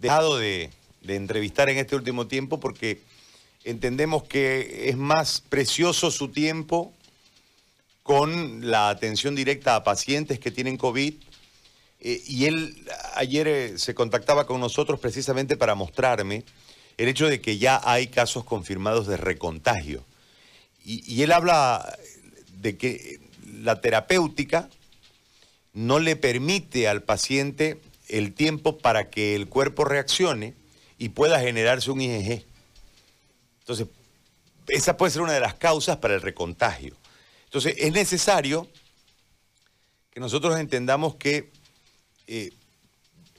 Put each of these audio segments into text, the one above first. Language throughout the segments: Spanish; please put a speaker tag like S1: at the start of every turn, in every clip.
S1: dejado de, de entrevistar en este último tiempo porque entendemos que es más precioso su tiempo con la atención directa a pacientes que tienen COVID. Eh, y él ayer eh, se contactaba con nosotros precisamente para mostrarme el hecho de que ya hay casos confirmados de recontagio. Y, él habla de que la terapéutica no le permite al paciente el tiempo para que el cuerpo reaccione y pueda generarse un IgG. Entonces, esa puede ser una de las causas para el recontagio. Entonces, es necesario que nosotros entendamos que eh,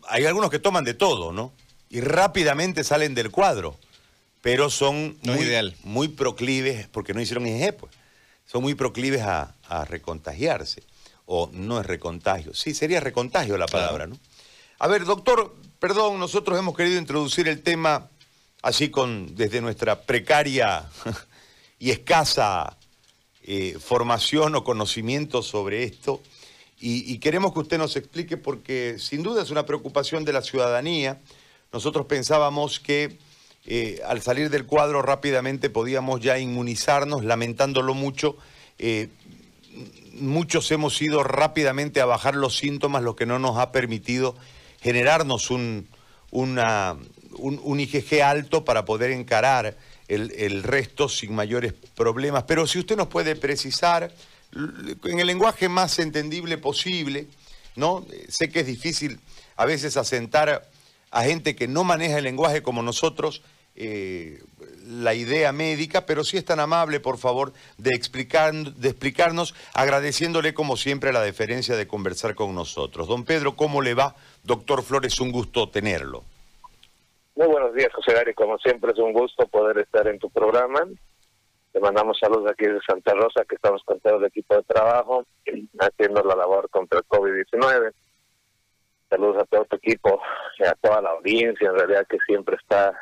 S1: hay algunos que toman de todo, ¿no? Y rápidamente salen del cuadro, pero son muy, muy proclives, porque no hicieron IgG, pues, son muy proclives a, recontagiarse. O no es recontagio. Sí, sería recontagio la palabra, ¿no? A ver, doctor, perdón, nosotros hemos querido introducir el tema así con desde nuestra precaria y escasa eh, formación o conocimiento sobre esto y, queremos que usted nos explique porque sin duda es una preocupación de la ciudadanía. Nosotros pensábamos que eh, al salir del cuadro rápidamente podíamos ya inmunizarnos, lamentándolo mucho. Eh, muchos hemos ido rápidamente a bajar los síntomas, lo que no nos ha permitido generarnos un, una, un IgG alto para poder encarar el, resto sin mayores problemas. Pero si usted nos puede precisar en el lenguaje más entendible posible, ¿no? Sé que es difícil a veces asentar a gente que no maneja el lenguaje como nosotros eh, la idea médica, pero si es tan amable, por favor, de, explicar, de explicarnos, agradeciéndole como siempre la deferencia de conversar con nosotros. Don Pedro, ¿cómo le va? Doctor Flores, un gusto tenerlo.
S2: Muy buenos días, José Gary. Como siempre, es un gusto poder estar en tu programa. Te mandamos saludos aquí de Santa Rosa, que estamos con todo el equipo de trabajo, haciendo la labor contra el COVID-19. Saludos a todo tu equipo y a toda la audiencia, en realidad, que siempre está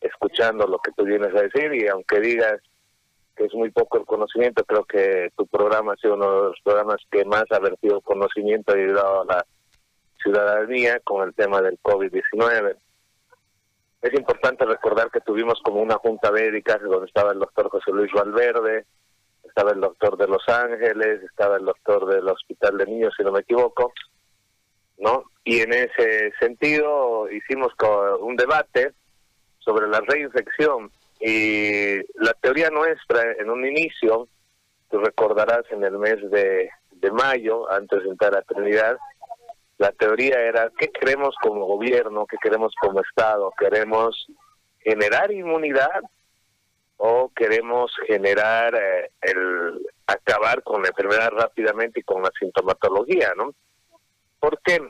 S2: escuchando lo que tú vienes a decir. Y aunque digas que es muy poco el conocimiento, creo que tu programa ha sido uno de los programas que más ha vertido conocimiento y ayudado a la ciudadanía con el tema del COVID-19 es importante recordar que tuvimos como una junta médica donde estaba el doctor José Luis Valverde, estaba el doctor de Los Ángeles, estaba el doctor del Hospital de Niños, si no me equivoco, ¿no? Y en ese sentido hicimos un debate sobre la reinfección y la teoría nuestra en un inicio, tú recordarás en el mes de, de mayo, antes de entrar a Trinidad, la teoría era qué queremos como gobierno, qué queremos como Estado, queremos generar inmunidad o queremos generar eh, el acabar con la enfermedad rápidamente y con la sintomatología, ¿no? ¿Por qué?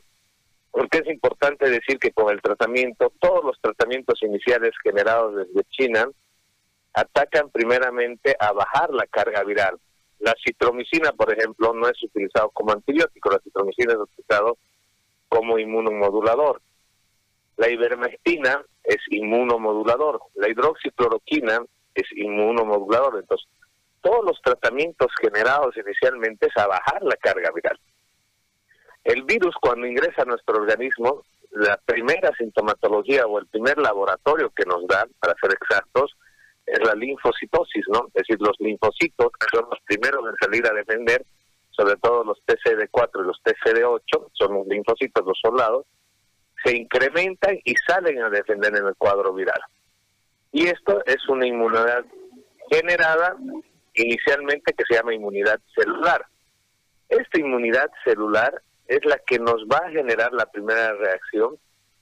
S2: Porque es importante decir que con el tratamiento, todos los tratamientos iniciales generados desde China atacan primeramente a bajar la carga viral. La citromicina, por ejemplo, no es utilizado como antibiótico, la citromicina es utilizado como inmunomodulador. La ivermectina es inmunomodulador, la hidroxicloroquina es inmunomodulador. Entonces, todos los tratamientos generados inicialmente es a bajar la carga viral. El virus cuando ingresa a nuestro organismo, la primera sintomatología o el primer laboratorio que nos dan, para ser exactos, es la linfocitosis, ¿no? Es decir, los linfocitos, que son los primeros en salir a defender sobre todo los TCD4 y los TCD8, son los linfocitos, los soldados, se incrementan y salen a defender en el cuadro viral. Y esto es una inmunidad generada inicialmente que se llama inmunidad celular. Esta inmunidad celular es la que nos va a generar la primera reacción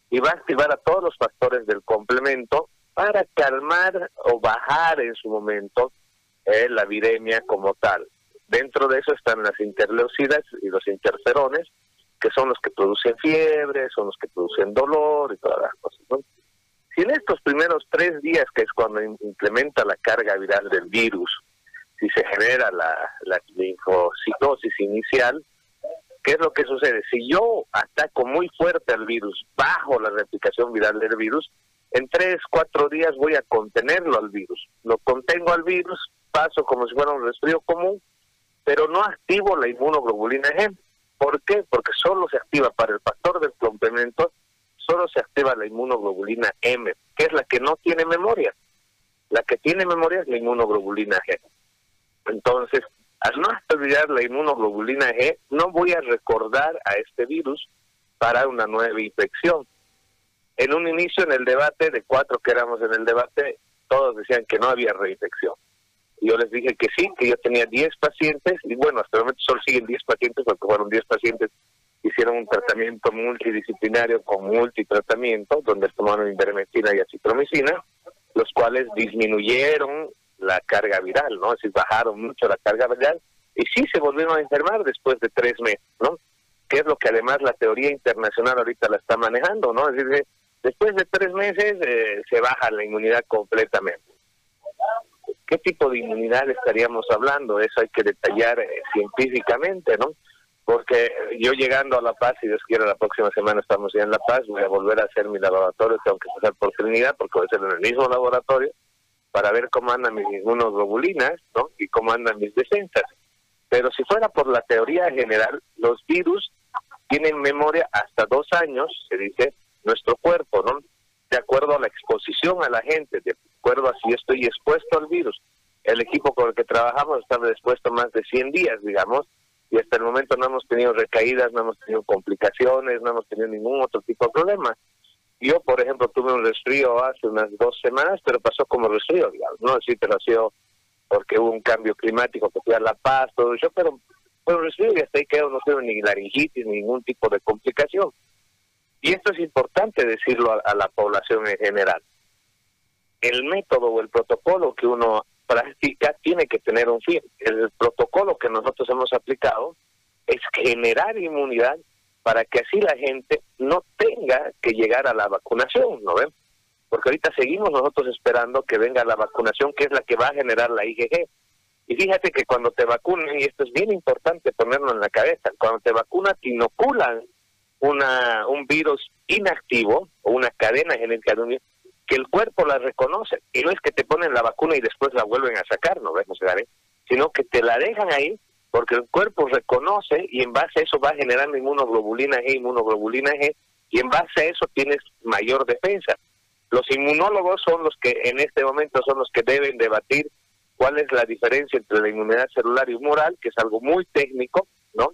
S2: y va a activar a todos los factores del complemento para calmar o bajar en su momento eh, la viremia como tal. Dentro de eso están las interleucidas y los interferones, que son los que producen fiebre, son los que producen dolor y todas las cosas. Si en estos primeros tres días, que es cuando implementa la carga viral del virus, si se genera la linfocitosis inicial, ¿qué es lo que sucede? Si yo ataco muy fuerte al virus, bajo la replicación viral del virus, en tres, cuatro días voy a contenerlo al virus. Lo contengo al virus, paso como si fuera un resfrío común, pero no activo la inmunoglobulina G. ¿Por qué? Porque solo se activa para el factor del complemento, solo se activa la inmunoglobulina M, que es la que no tiene memoria. La que tiene memoria es la inmunoglobulina G. Entonces, al no activar la inmunoglobulina G, no voy a recordar a este virus para una nueva infección. En un inicio en el debate, de cuatro que éramos en el debate, todos decían que no había reinfección. Yo les dije que sí, que yo tenía 10 pacientes, y bueno, hasta el momento solo siguen 10 pacientes, porque fueron 10 pacientes hicieron un tratamiento multidisciplinario con multitratamiento, donde tomaron ivermectina y acitromicina, los cuales disminuyeron la carga viral, ¿no? Es decir, bajaron mucho la carga viral y sí se volvieron a enfermar después de tres meses, ¿no? Que es lo que además la teoría internacional ahorita la está manejando, ¿no? Es decir, después de tres meses eh, se baja la inmunidad completamente. ¿Qué tipo de inmunidad estaríamos hablando? Eso hay que detallar eh, científicamente, ¿no? porque yo llegando a La Paz, si Dios quiere, la próxima semana estamos ya en La Paz, voy a volver a hacer mi laboratorio, tengo que pasar por Trinidad, porque voy a ser en el mismo laboratorio, para ver cómo andan mis inmunoglobulinas, ¿no? Y cómo andan mis defensas. Pero si fuera por la teoría general, los virus tienen memoria hasta dos años, se dice, nuestro cuerpo, ¿no? De acuerdo a la exposición a la gente, de acuerdo a si estoy expuesto al virus. El equipo con el que trabajamos está expuesto más de 100 días, digamos, y hasta el momento no hemos tenido recaídas, no hemos tenido complicaciones, no hemos tenido ningún otro tipo de problema. Yo, por ejemplo, tuve un resfrío hace unas dos semanas, pero pasó como resfrío, digamos, no así, pero ha sido porque hubo un cambio climático que fui a La Paz, todo eso, pero un resfrío y hasta ahí quedó, no tuve ni laringitis, ni ningún tipo de complicación. Y esto es importante decirlo a la población en general. El método o el protocolo que uno práctica tiene que tener un fin. El protocolo que nosotros hemos aplicado es generar inmunidad para que así la gente no tenga que llegar a la vacunación, ¿no ven? Porque ahorita seguimos nosotros esperando que venga la vacunación, que es la que va a generar la IgG. Y fíjate que cuando te vacunan, y esto es bien importante ponerlo en la cabeza, cuando te vacunan te inoculan una, un virus inactivo o una cadena genética de un virus que el cuerpo la reconoce. Y no es que te ponen la vacuna y después la vuelven a sacar, no vemos, sino que te la dejan ahí porque el cuerpo reconoce y en base a eso va generando inmunoglobulina G, inmunoglobulina G, y en base a eso tienes mayor defensa. Los inmunólogos son los que en este momento son los que deben debatir cuál es la diferencia entre la inmunidad celular y humoral, que es algo muy técnico, ¿no?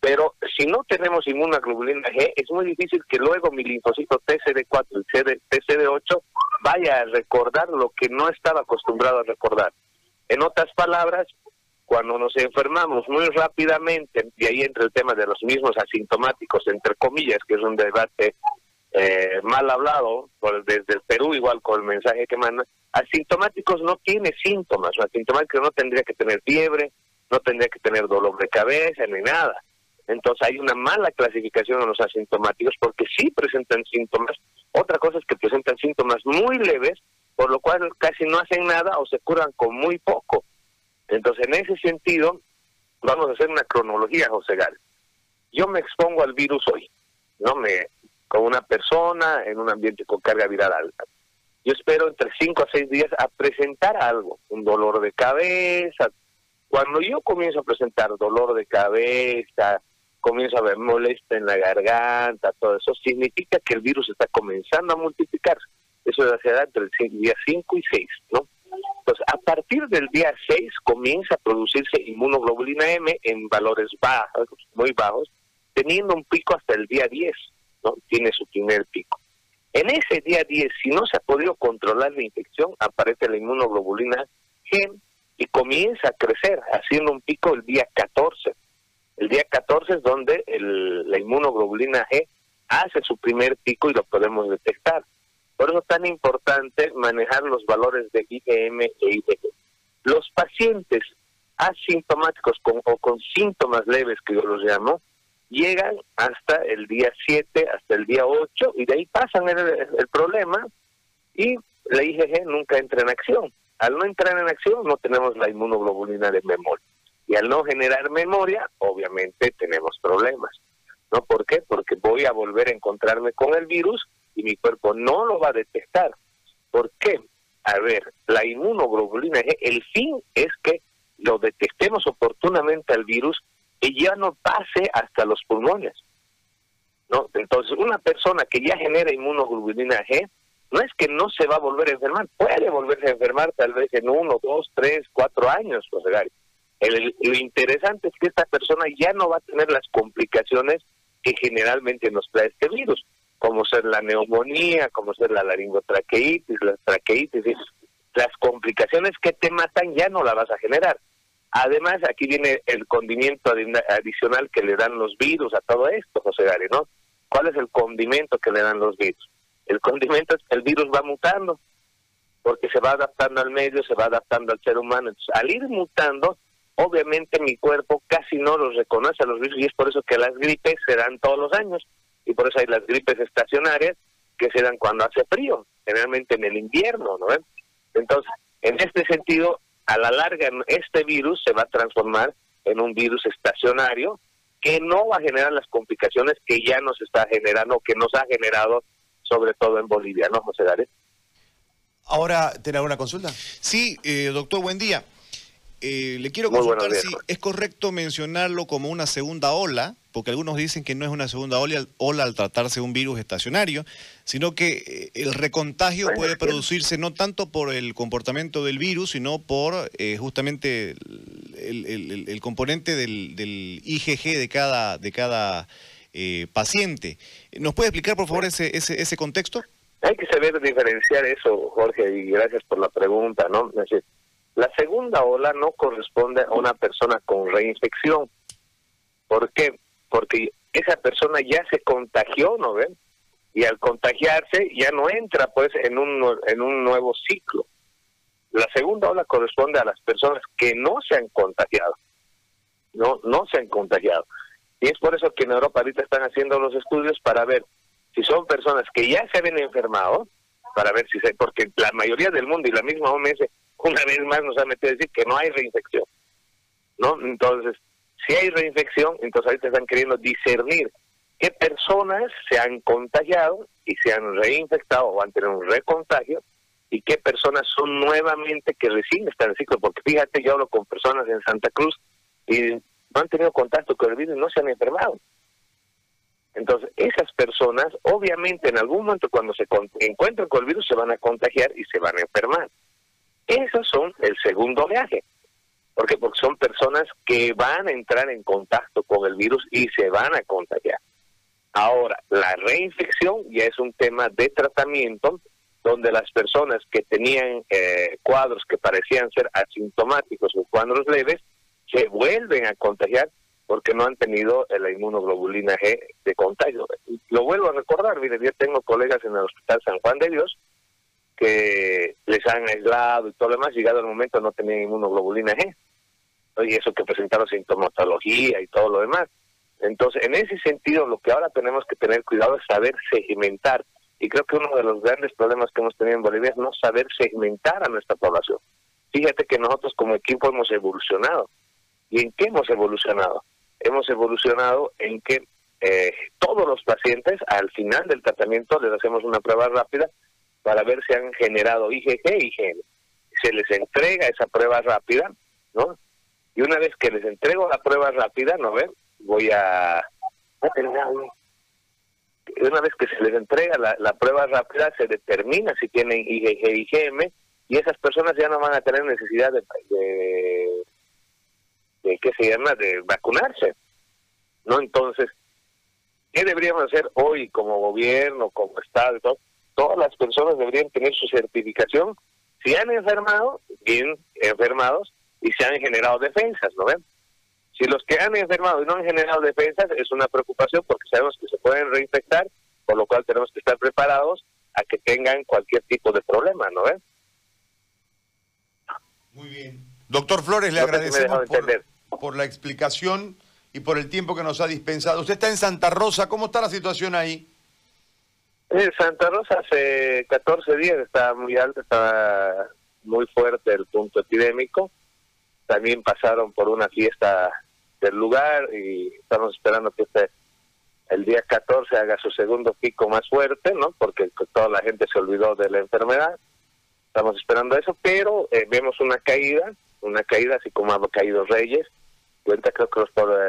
S2: Pero si no tenemos inmunoglobulina G, es muy difícil que luego mi linfocito TCD4 y TCD8 vaya a recordar lo que no estaba acostumbrado a recordar. En otras palabras, cuando nos enfermamos muy rápidamente, y ahí entra el tema de los mismos asintomáticos, entre comillas, que es un debate eh, mal hablado por, desde el Perú, igual con el mensaje que manda, asintomáticos no tiene síntomas, un asintomático no tendría que tener fiebre, no tendría que tener dolor de cabeza ni nada. Entonces hay una mala clasificación de los asintomáticos porque sí presentan síntomas. Otra cosa es que presentan síntomas muy leves, por lo cual casi no hacen nada o se curan con muy poco. Entonces en ese sentido vamos a hacer una cronología, José Gal. Yo me expongo al virus hoy, no me con una persona en un ambiente con carga viral alta. Yo espero entre 5 a 6 días a presentar algo, un dolor de cabeza. Cuando yo comienzo a presentar dolor de cabeza, comienza a haber molestia en la garganta, todo eso, significa que el virus está comenzando a multiplicarse. Eso se da entre el día 5 y 6, ¿no? Entonces, a partir del día 6 comienza a producirse inmunoglobulina M en valores bajos, muy bajos, teniendo un pico hasta el día 10, ¿no? Tiene su primer pico. En ese día 10, si no se ha podido controlar la infección, aparece la inmunoglobulina G y comienza a crecer, haciendo un pico el día 14 el día 14 es donde la inmunoglobulina G hace su primer pico y lo podemos detectar. Por eso es tan importante manejar los valores de IgM e IgG. Los pacientes asintomáticos con, o con síntomas leves, que yo los llamo, llegan hasta el día 7, hasta el día 8, y de ahí pasan el, el problema y la IgG nunca entra en acción. Al no entrar en acción no tenemos la inmunoglobulina de memoria. Y al no generar memoria, obviamente tenemos problemas. ¿No? ¿Por qué? Porque voy a volver a encontrarme con el virus y mi cuerpo no lo va a detectar. ¿Por qué? A ver, la inmunoglobulina G, el fin es que lo detectemos oportunamente al virus y ya no pase hasta los pulmones. ¿no? Entonces, una persona que ya genera inmunoglobulina G, no es que no se va a volver a enfermar, puede volverse a enfermar tal vez en uno, dos, tres, cuatro años, José Gary. lo interesante es que esta persona ya no va a tener las complicaciones que generalmente nos trae este virus, como ser la neumonía, como ser la laringotraqueitis, la traqueitis, las complicaciones que te matan ya no la vas a generar. Además, aquí viene el condimento adicional que le dan los virus a todo esto, José Gary, ¿no? ¿Cuál es el condimento que le dan los virus? El condimento es que el virus va mutando, porque se va adaptando al medio, se va adaptando al ser humano. Entonces, al ir mutando, obviamente mi cuerpo casi no los reconoce a los virus y es por eso que las gripes se dan todos los años y por eso hay las gripes estacionarias que se dan cuando hace frío, generalmente en el invierno, ¿no? Entonces, en este sentido, a la larga este virus se va a transformar en un virus estacionario que no va a generar las complicaciones que ya nos está generando, que nos ha generado sobre todo en Bolivia, ¿no, José Dárez?
S1: Ahora, ¿tiene alguna consulta?
S3: Sí, eh, doctor, buen día. Eh, le quiero consultar si es correcto mencionarlo como una segunda ola, porque algunos dicen que no es una segunda ola, ola al tratarse de un virus estacionario, sino que eh, el recontagio puede producirse no tanto por el comportamiento del virus, sino por eh, justamente el, componente del, IgG de cada, de cada paciente. ¿Nos puede explicar, por favor, ese, ese, ese contexto?
S2: Hay que saber diferenciar eso, Jorge, y gracias por la pregunta, ¿no? La segunda ola no corresponde a una persona con reinfección. ¿Por qué? Porque esa persona ya se contagió, ¿no ven? Y al contagiarse ya no entra pues en un, en un nuevo ciclo. La segunda ola corresponde a las personas que no se han contagiado. No, no se han contagiado. Y es por eso que en Europa ahorita están haciendo los estudios para ver si son personas que ya se habían enfermado, para ver si se, porque la mayoría del mundo y la misma OMS una vez más nos ha metido a decir que no hay reinfección. ¿No? Entonces, si hay reinfección, entonces ahorita están queriendo discernir qué personas se han contagiado y se han reinfectado o han tenido un recontagio y qué personas son nuevamente que recién están en ciclo. Porque fíjate, yo hablo con personas en Santa Cruz y no han tenido contacto con el virus y no se han enfermado. Entonces, esas personas, obviamente, en algún momento cuando se encuentran con el virus, se van a contagiar y se van a enfermar. Esos son el segundo viaje. ¿Por qué? Porque son personas que van a entrar en contacto con el virus y se van a contagiar. Ahora, la reinfección ya es un tema de tratamiento donde las personas que tenían eh, cuadros que parecían ser asintomáticos o cuadros leves se vuelven a contagiar porque no han tenido la inmunoglobulina G de contagio. Lo vuelvo a recordar, mire, yo tengo colegas en el Hospital San Juan de Dios que les han aislado y todo lo demás, llegado el momento no tenían inmunoglobulina G. Y eso que presentaron sintomatología y todo lo demás. Entonces, en ese sentido, lo que ahora tenemos que tener cuidado es saber segmentar. Y creo que uno de los grandes problemas que hemos tenido en Bolivia es no saber segmentar a nuestra población. Fíjate que nosotros como equipo hemos evolucionado. ¿Y en qué hemos evolucionado? Hemos evolucionado en que eh, todos los pacientes al final del tratamiento les hacemos una prueba rápida para ver si han generado IgG IgM. Se les entrega esa prueba rápida, ¿no? Y una vez que les entrego la prueba rápida, ¿no ven? Voy a... Una vez que se les entrega la, prueba rápida, se determina si tienen IgG IgM y esas personas ya no van a tener necesidad de, de, ¿qué se llama? De vacunarse, ¿no? Entonces, ¿qué deberíamos hacer hoy como gobierno, como Estado todo? Todas las personas deberían tener su certificación si han enfermado, bien enfermados, y se han generado defensas, ¿no ven? Si los que han enfermado y no han generado defensas es una preocupación porque sabemos que se pueden reinfectar, por lo cual tenemos que estar preparados a que tengan cualquier tipo de problema, ¿no ven?
S1: Muy bien. Doctor Flores, le agradecemos por, por la explicación y por el tiempo que nos ha dispensado. Usted está en Santa Rosa, ¿cómo está la situación ahí?
S2: En Santa Rosa hace 14 días estaba muy alto, estaba muy fuerte el punto epidémico. También pasaron por una fiesta del lugar y estamos esperando que este el día 14 haga su segundo pico más fuerte, ¿no? Porque toda la gente se olvidó de la enfermedad. Estamos esperando eso, pero eh, vemos una caída, una caída así como ha caído Reyes, cuenta creo que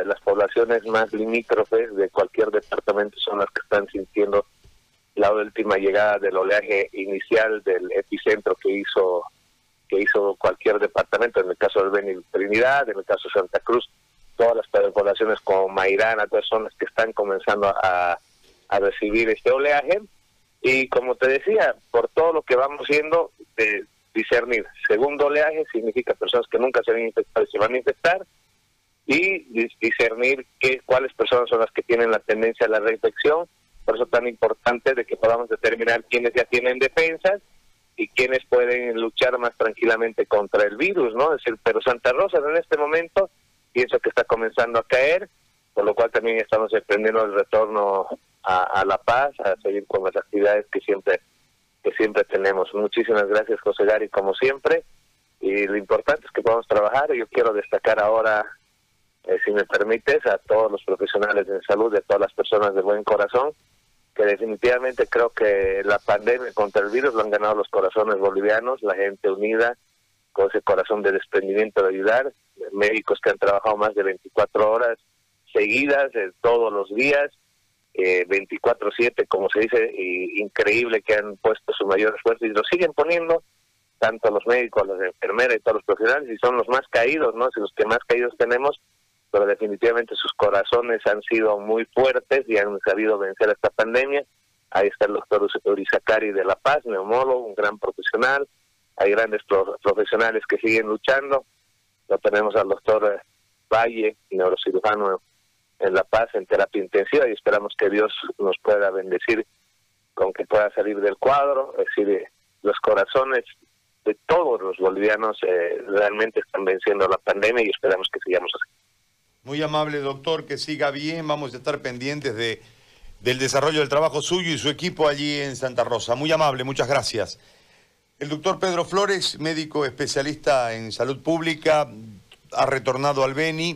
S2: las poblaciones más limítrofes de cualquier departamento son las que están sintiendo la última llegada del oleaje inicial del epicentro que hizo que hizo cualquier departamento, en el caso del Beni Trinidad, en el caso de Santa Cruz, todas las poblaciones como Mairana, todas son las que están comenzando a, recibir este oleaje. Y como te decía, por todo lo que vamos viendo, de discernir. Segundo oleaje significa personas que nunca se han infectado y se van a infectar. Y discernir qué, cuáles personas son las que tienen la tendencia a la reinfección. Por eso es tan importante de que podamos determinar quiénes ya tienen defensas y quiénes pueden luchar más tranquilamente contra el virus, ¿no? Es decir, pero Santa Rosa en este momento pienso que está comenzando a caer, por lo cual también estamos emprendiendo el retorno a, La Paz, a seguir con las actividades que siempre que siempre tenemos. Muchísimas gracias, José Gary, como siempre. Y lo importante es que podamos trabajar. Yo quiero destacar ahora, eh, si me permites, a todos los profesionales de salud, de todas las personas de buen corazón, que definitivamente creo que la pandemia contra el virus lo han ganado los corazones bolivianos, la gente unida, con ese corazón de desprendimiento de ayudar, médicos que han trabajado más de 24 horas seguidas, eh, todos los días, eh, 24/7, como se dice, y increíble que han puesto su mayor esfuerzo y lo siguen poniendo, tanto los médicos, las enfermeras y todos los profesionales, y son los más caídos, ¿no? Si los que más caídos tenemos, pero definitivamente sus corazones han sido muy fuertes y han sabido vencer esta pandemia. Ahí está el doctor Urizakari de La Paz, neumólogo, un gran profesional. Hay grandes profesionales que siguen luchando. Lo tenemos al doctor eh, Valle, neurocirujano en La Paz, en terapia intensiva, y esperamos que Dios nos pueda bendecir con que pueda salir del cuadro. Es decir, eh, los corazones de todos los bolivianos eh, realmente están venciendo la pandemia y esperamos que sigamos así.
S1: Muy amable, doctor, que siga bien. Vamos a estar pendientes de, del desarrollo del trabajo suyo y su equipo allí en Santa Rosa. Muy amable, muchas gracias. El doctor Pedro Flores, médico especialista en salud pública, ha retornado al Beni.